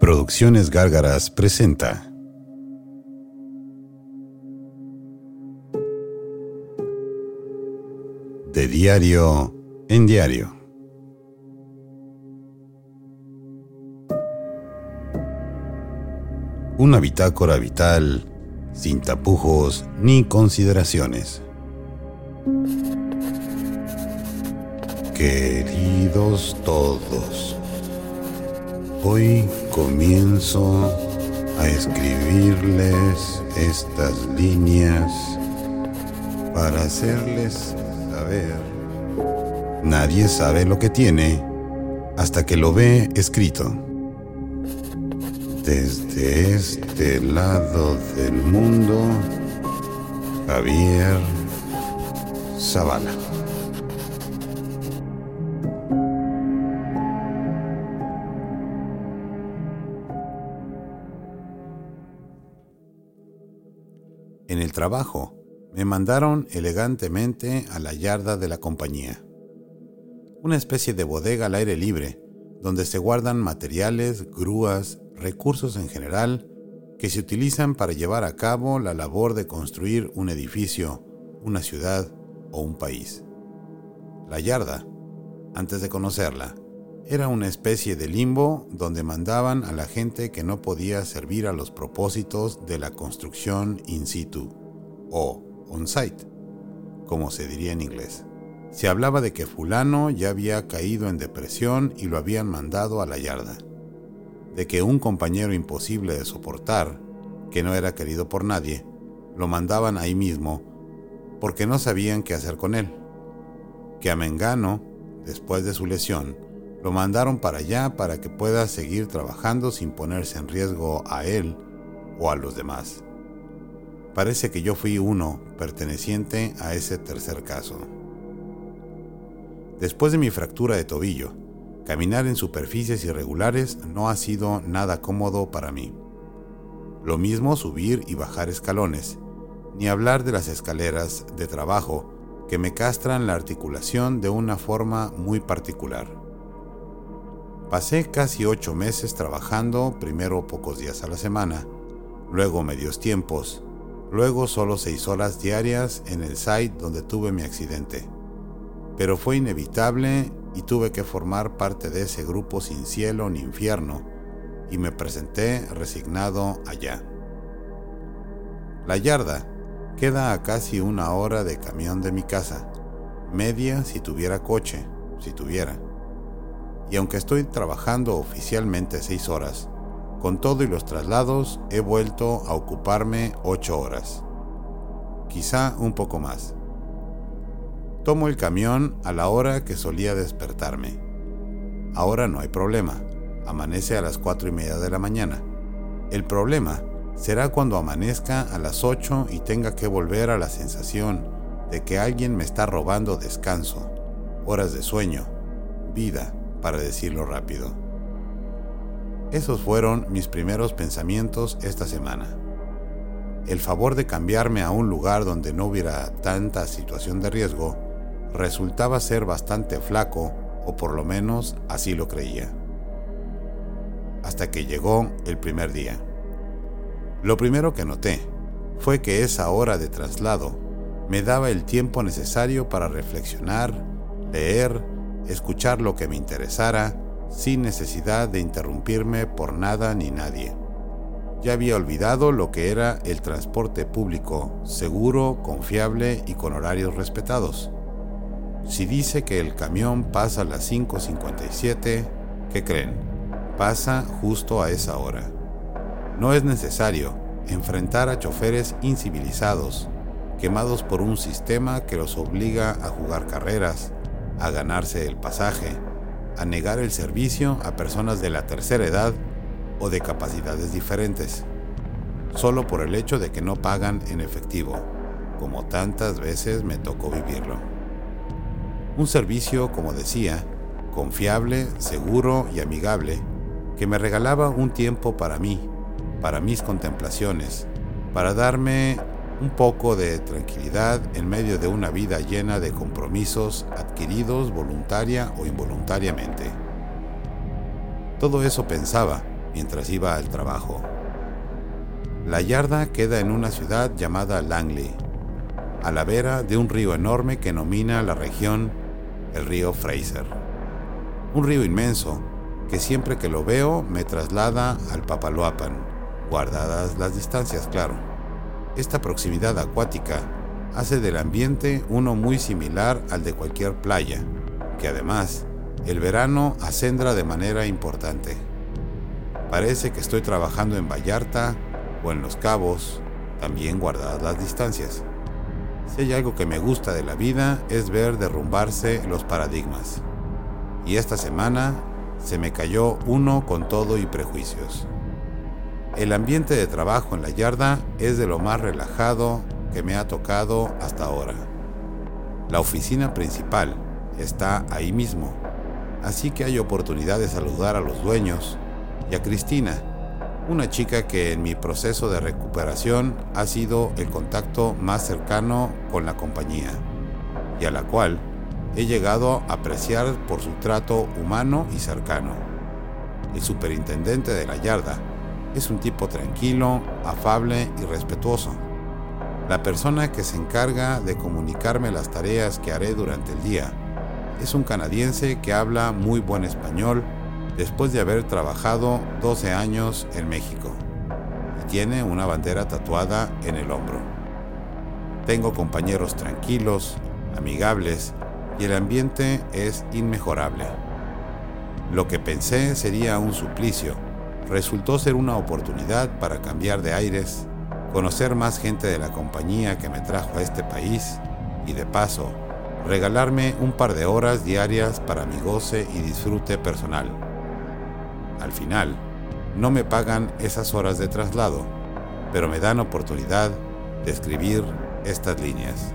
Producciones Gárgaras presenta De diario en diario. Una bitácora vital sin tapujos ni consideraciones. Queridos todos, hoy comienzo a escribirles estas líneas para hacerles saber. Nadie sabe lo que tiene hasta que lo ve escrito. Desde este lado del mundo, Javier Zavala. El trabajo, me mandaron elegantemente a la yarda de la compañía, una especie de bodega al aire libre, donde se guardan materiales, grúas, recursos en general que se utilizan para llevar a cabo la labor de construir un edificio, una ciudad o un país. La yarda, antes de conocerla, era una especie de limbo donde mandaban a la gente que no podía servir a los propósitos de la construcción in situ o on-site, como se diría en inglés. Se hablaba de que fulano ya había caído en depresión y lo habían mandado a la yarda, de que un compañero imposible de soportar, que no era querido por nadie, lo mandaban ahí mismo porque no sabían qué hacer con él, que a Mengano, después de su lesión, lo mandaron para allá para que pueda seguir trabajando sin ponerse en riesgo a él o a los demás. Parece que yo fui uno perteneciente a ese tercer caso. Después de mi fractura de tobillo, caminar en superficies irregulares no ha sido nada cómodo para mí. Lo mismo subir y bajar escalones, ni hablar de las escaleras de trabajo que me castran la articulación de una forma muy particular. Pasé casi ocho meses trabajando, primero pocos días a la semana, luego medios tiempos, luego solo seis horas diarias en el site donde tuve mi accidente. Pero fue inevitable y tuve que formar parte de ese grupo sin cielo ni infierno, y me presenté resignado allá. La yarda queda a casi una hora de camión de mi casa, media si tuviera coche, si tuviera. Y aunque estoy trabajando oficialmente seis horas, con todo y los traslados he vuelto a ocuparme ocho horas. Quizá un poco más. Tomo el camión a la hora que solía despertarme. Ahora no hay problema. Amanece a las cuatro y media de la mañana. El problema será cuando amanezca a las ocho y tenga que volver a la sensación de que alguien me está robando descanso, horas de sueño, vida, para decirlo rápido. Esos fueron mis primeros pensamientos esta semana. El favor de cambiarme a un lugar donde no hubiera tanta situación de riesgo resultaba ser bastante flaco, o por lo menos así lo creía. Hasta que llegó el primer día. Lo primero que noté fue que esa hora de traslado me daba el tiempo necesario para reflexionar, leer, escuchar lo que me interesara, sin necesidad de interrumpirme por nada ni nadie. Ya había olvidado lo que era el transporte público, seguro, confiable y con horarios respetados. Si dice que el camión pasa a las 5.57, ¿qué creen? Pasa justo a esa hora. No es necesario enfrentar a choferes incivilizados, quemados por un sistema que los obliga a jugar carreras, a ganarse el pasaje, a negar el servicio a personas de la tercera edad o de capacidades diferentes, solo por el hecho de que no pagan en efectivo, como tantas veces me tocó vivirlo. Un servicio, como decía, confiable, seguro y amigable, que me regalaba un tiempo para mí, para mis contemplaciones, para darme un poco de tranquilidad en medio de una vida llena de compromisos adquiridos voluntaria o involuntariamente. Todo eso pensaba mientras iba al trabajo. La yarda queda en una ciudad llamada Langley, a la vera de un río enorme que nomina la región el río Fraser. Un río inmenso que siempre que lo veo me traslada al Papaloapan, guardadas las distancias, claro. Esta proximidad acuática hace del ambiente uno muy similar al de cualquier playa, que además el verano acendra de manera importante. Parece que estoy trabajando en Vallarta o en Los Cabos, también guardadas las distancias. Si hay algo que me gusta de la vida es ver derrumbarse los paradigmas. Y esta semana se me cayó uno con todo y prejuicios. El ambiente de trabajo en la yarda es de lo más relajado que me ha tocado hasta ahora. La oficina principal está ahí mismo, así que hay oportunidad de saludar a los dueños y a Cristina, una chica que en mi proceso de recuperación ha sido el contacto más cercano con la compañía y a la cual he llegado a apreciar por su trato humano y cercano. El superintendente de la yarda es un tipo tranquilo, afable y respetuoso. La persona que se encarga de comunicarme las tareas que haré durante el día es un canadiense que habla muy buen español después de haber trabajado 12 años en México y tiene una bandera tatuada en el hombro. Tengo compañeros tranquilos, amigables y el ambiente es inmejorable. Lo que pensé sería un suplicio resultó ser una oportunidad para cambiar de aires, conocer más gente de la compañía que me trajo a este país y de paso regalarme un par de horas diarias para mi goce y disfrute personal. Al final, no me pagan esas horas de traslado, pero me dan oportunidad de escribir estas líneas.